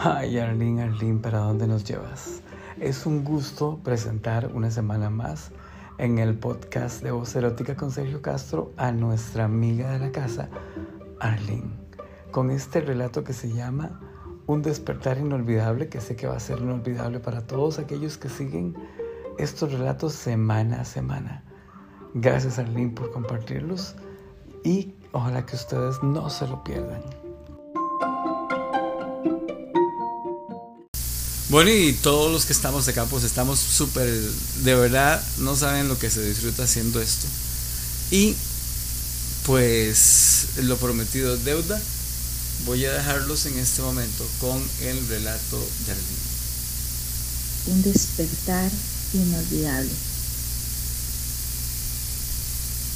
Ay, Arlene, Arlene, ¿para dónde nos llevas? Es un gusto presentar una semana más en el podcast de Voz Erótica con Sergio Castro a nuestra amiga de la casa, Arlene, con este relato que se llama Un despertar inolvidable, que sé que va a ser inolvidable para todos aquellos que siguen estos relatos semana a semana. Gracias, Arlene, por compartirlos y ojalá que ustedes no se lo pierdan. Bueno, y todos los que estamos acá, pues estamos súper, de verdad, no saben lo que se disfruta haciendo esto. Y pues lo prometido es deuda. Voy a dejarlos en este momento con el relato de Un despertar inolvidable.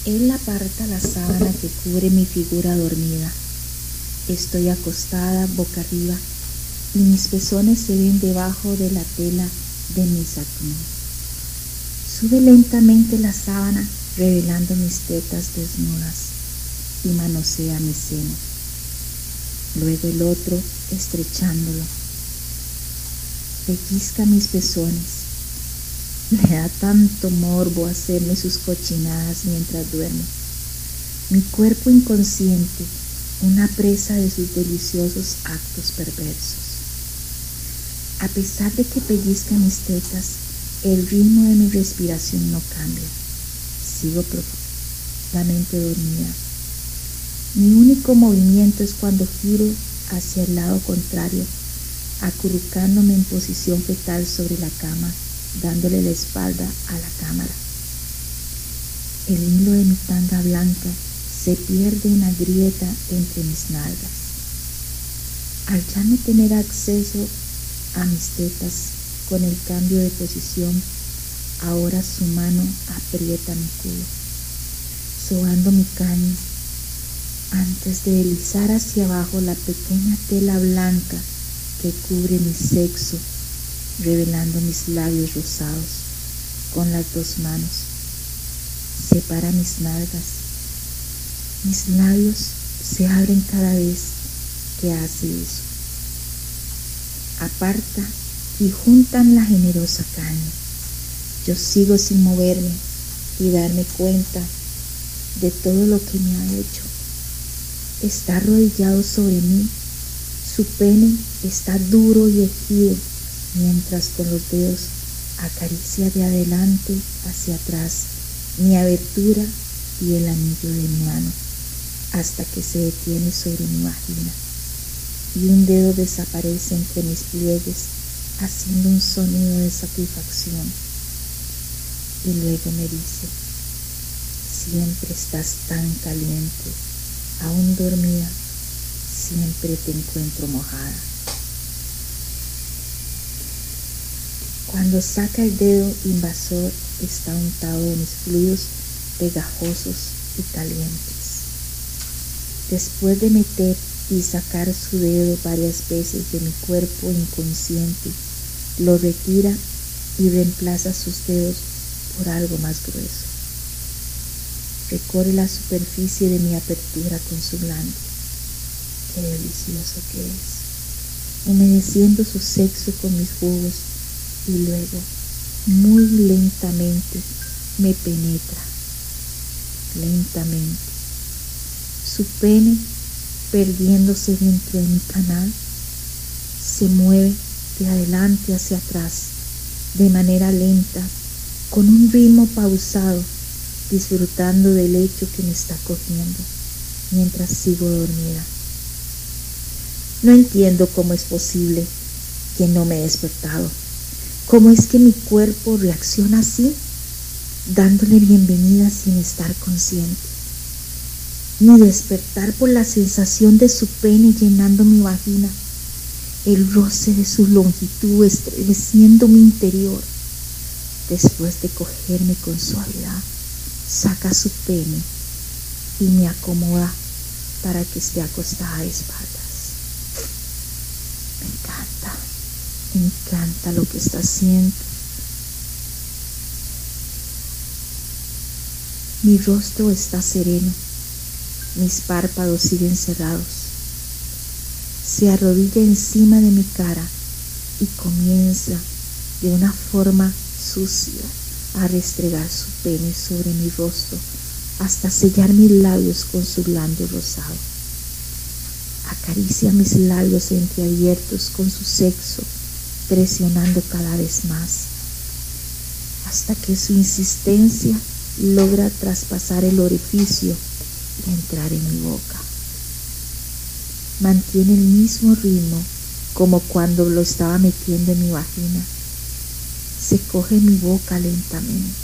Él aparta la sábana que cubre mi figura dormida. Estoy acostada boca arriba y mis pezones se ven debajo de la tela de mi sacón. Sube lentamente la sábana revelando mis tetas desnudas y manosea mi seno. Luego el otro estrechándolo. Pellizca mis pezones. Le da tanto morbo hacerme sus cochinadas mientras duermo. Mi cuerpo inconsciente, una presa de sus deliciosos actos perversos. A pesar de que pellizca mis tetas, el ritmo de mi respiración no cambia. Sigo profundamente dormida. Mi único movimiento es cuando giro hacia el lado contrario, acurrucándome en posición fetal sobre la cama, dándole la espalda a la cámara. El hilo de mi tanga blanca se pierde en la grieta entre mis nalgas. Al ya no tener acceso a mis tetas con el cambio de posición. Ahora su mano aprieta mi culo, sobando mi caño antes de deslizar hacia abajo la pequeña tela blanca que cubre mi sexo, revelando mis labios rosados con las dos manos. Separa mis nalgas. Mis labios se abren cada vez que hace eso aparta y juntan la generosa caña. Yo sigo sin moverme y darme cuenta de todo lo que me ha hecho. Está arrodillado sobre mí, su pene está duro y ejido, mientras con los dedos acaricia de adelante hacia atrás mi abertura y el anillo de mi mano, hasta que se detiene sobre mi vagina y un dedo desaparece entre mis pliegues haciendo un sonido de satisfacción. Y luego me dice, siempre estás tan caliente, aún dormida, siempre te encuentro mojada. Cuando saca el dedo invasor está untado de mis fluidos pegajosos y calientes. Después de meter y sacar su dedo varias veces de mi cuerpo inconsciente, lo retira y reemplaza sus dedos por algo más grueso. Recorre la superficie de mi apertura con su glande. Qué delicioso que es. Humedeciendo su sexo con mis jugos y luego, muy lentamente, me penetra. Lentamente. Su pene perdiéndose dentro de mi canal, se mueve de adelante hacia atrás, de manera lenta, con un ritmo pausado, disfrutando del hecho que me está cogiendo, mientras sigo dormida. No entiendo cómo es posible que no me he despertado. ¿Cómo es que mi cuerpo reacciona así, dándole bienvenida sin estar consciente? Ni despertar por la sensación de su pene llenando mi vagina, el roce de su longitud estremeciendo mi interior. Después de cogerme con suavidad, saca su pene y me acomoda para que esté acostada a espaldas. Me encanta, me encanta lo que está haciendo. Mi rostro está sereno mis párpados siguen cerrados. se arrodilla encima de mi cara y comienza de una forma sucia a restregar su pene sobre mi rostro hasta sellar mis labios con su blando rosado. Acaricia mis labios entreabiertos con su sexo, presionando cada vez más, hasta que su insistencia logra traspasar el orificio entrar en mi boca. Mantiene el mismo ritmo como cuando lo estaba metiendo en mi vagina. Se coge mi boca lentamente.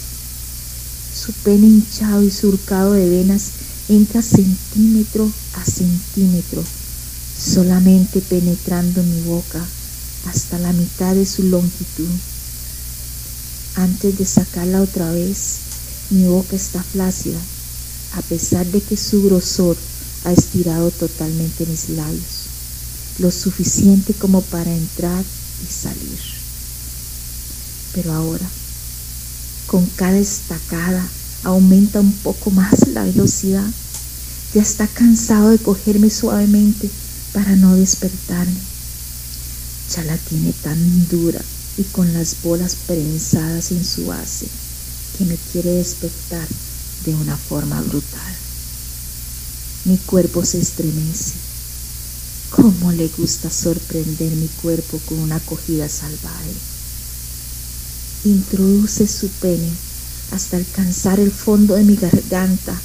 Su pene hinchado y surcado de venas entra centímetro a centímetro, solamente penetrando mi boca hasta la mitad de su longitud. Antes de sacarla otra vez, mi boca está flácida, a pesar de que su grosor ha estirado totalmente mis labios, lo suficiente como para entrar y salir. Pero ahora, con cada estacada, aumenta un poco más la velocidad. Ya está cansado de cogerme suavemente para no despertarme. Ya la tiene tan dura y con las bolas prensadas en su base que me quiere despertar de una forma brutal. Mi cuerpo se estremece. ¿Cómo le gusta sorprender mi cuerpo con una acogida salvaje? Introduce su pene hasta alcanzar el fondo de mi garganta.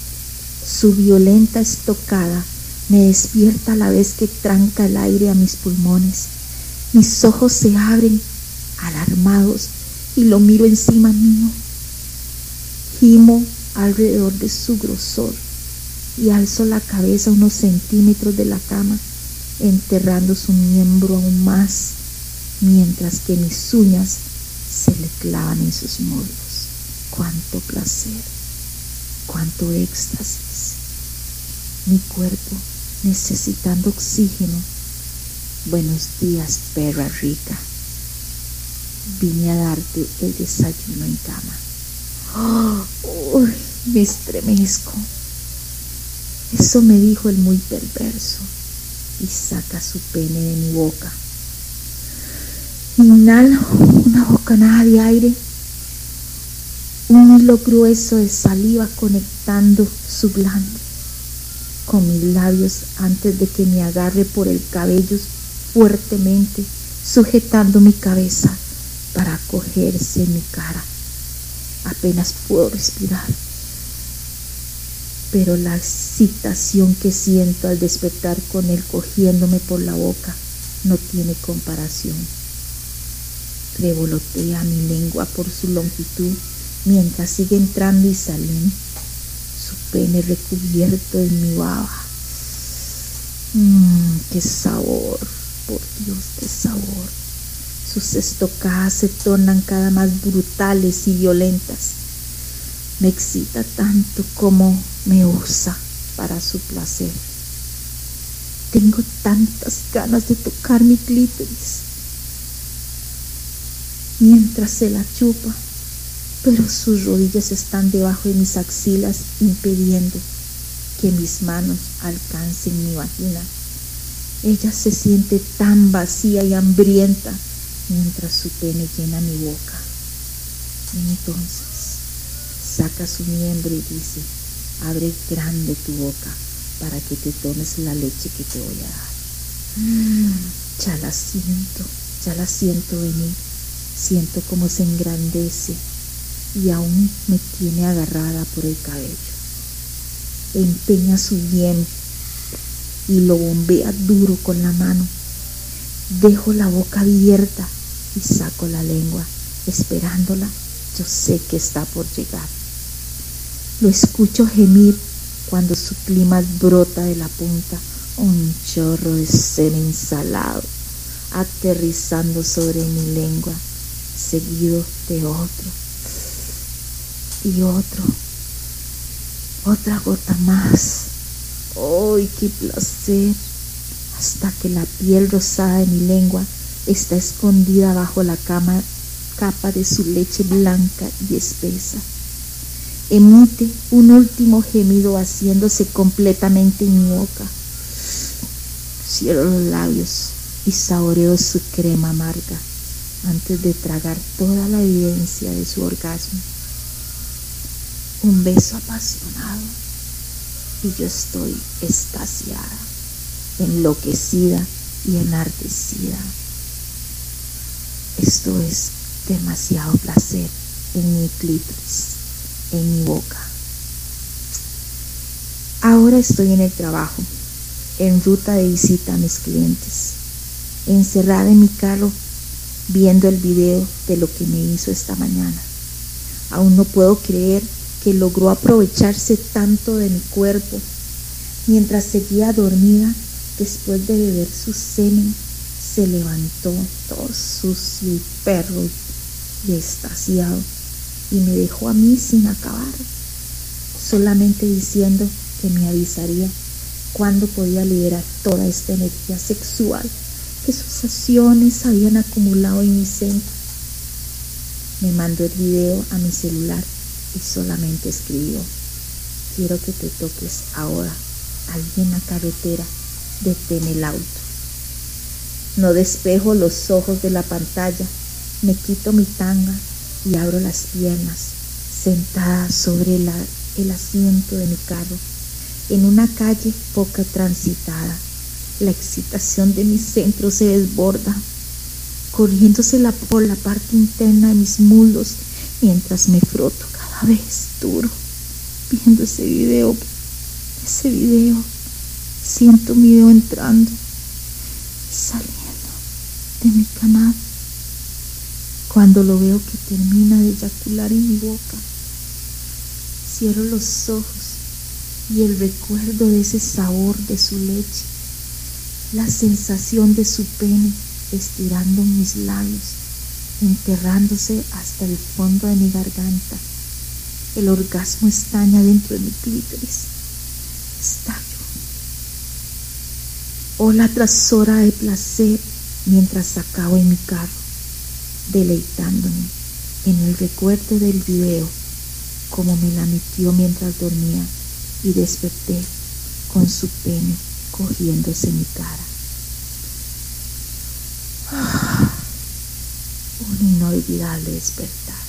Su violenta estocada me despierta a la vez que tranca el aire a mis pulmones. Mis ojos se abren, alarmados, y lo miro encima mío gimo alrededor de su grosor y alzo la cabeza unos centímetros de la cama, enterrando su miembro aún más, mientras que mis uñas se le clavan en sus muslos. Cuánto placer, cuánto éxtasis. Mi cuerpo necesitando oxígeno. Buenos días, perra rica. Vine a darte el desayuno en cama. Uy, me estremezco. Eso me dijo el muy perverso y saca su pene de mi boca. Inhalo una bocanada de aire, un hilo grueso de saliva conectando su blando con mis labios antes de que me agarre por el cabello fuertemente, sujetando mi cabeza para acogerse en mi cara. Apenas puedo respirar. Pero la excitación que siento al despertar con él cogiéndome por la boca no tiene comparación. Revolotea mi lengua por su longitud mientras sigue entrando y saliendo. Su pene recubierto en mi baba. Mmm, qué sabor, por Dios, qué sabor. Sus estocadas se tornan cada más brutales y violentas. Me excita tanto como me usa para su placer. Tengo tantas ganas de tocar mi clítoris mientras se la chupa, pero sus rodillas están debajo de mis axilas impidiendo que mis manos alcancen mi vagina. Ella se siente tan vacía y hambrienta mientras su pene llena mi boca. Entonces saca su miembro y dice, abre grande tu boca para que te tomes la leche que te voy a dar. Mm, ya la siento, ya la siento venir, siento como se engrandece y aún me tiene agarrada por el cabello. Empeña su bien y lo bombea duro con la mano Dejo la boca abierta y saco la lengua, esperándola. Yo sé que está por llegar. Lo escucho gemir cuando su clima brota de la punta, un chorro de semen salado, aterrizando sobre mi lengua, seguido de otro y otro, otra gota más. ¡Ay, qué placer! Hasta que la piel rosada de mi lengua está escondida bajo la cama, capa de su leche blanca y espesa. Emite un último gemido haciéndose completamente en mi boca. Cierro los labios y saboreo su crema amarga antes de tragar toda la evidencia de su orgasmo. Un beso apasionado y yo estoy estasiada, enloquecida y enardecida. Esto es demasiado placer en mi clítoris, en mi boca. Ahora estoy en el trabajo, en ruta de visita a mis clientes, encerrada en mi carro viendo el video de lo que me hizo esta mañana. Aún no puedo creer que logró aprovecharse tanto de mi cuerpo mientras seguía dormida después de beber su semen se levantó todo sucio y perro y estasiado y me dejó a mí sin acabar, solamente diciendo que me avisaría cuándo podía liberar toda esta energía sexual que sus acciones habían acumulado en mi centro. Me mandó el video a mi celular y solamente escribió, quiero que te toques ahora, alguien en la carretera, detén el auto. No despejo los ojos de la pantalla, me quito mi tanga y abro las piernas, sentada sobre el asiento de mi carro, en una calle poca transitada. La excitación de mi centro se desborda, corriéndose por la parte interna de mis muslos mientras me froto cada vez duro, viendo ese video, ese video. Siento mi dedo entrando y saliendo de mi canal cuando lo veo que termina de eyacular en mi boca. Cierro los ojos y el recuerdo de ese sabor de su leche, la sensación de su pene estirando mis labios, enterrándose hasta el fondo de mi garganta. El orgasmo estaña dentro de mi clítoris. Estallo. Ola tras hora de placer mientras acabo en mi carro, deleitándome en el recuerdo del video, como me la metió mientras dormía y desperté con su pene cogiéndose mi cara. un inolvidable despertar.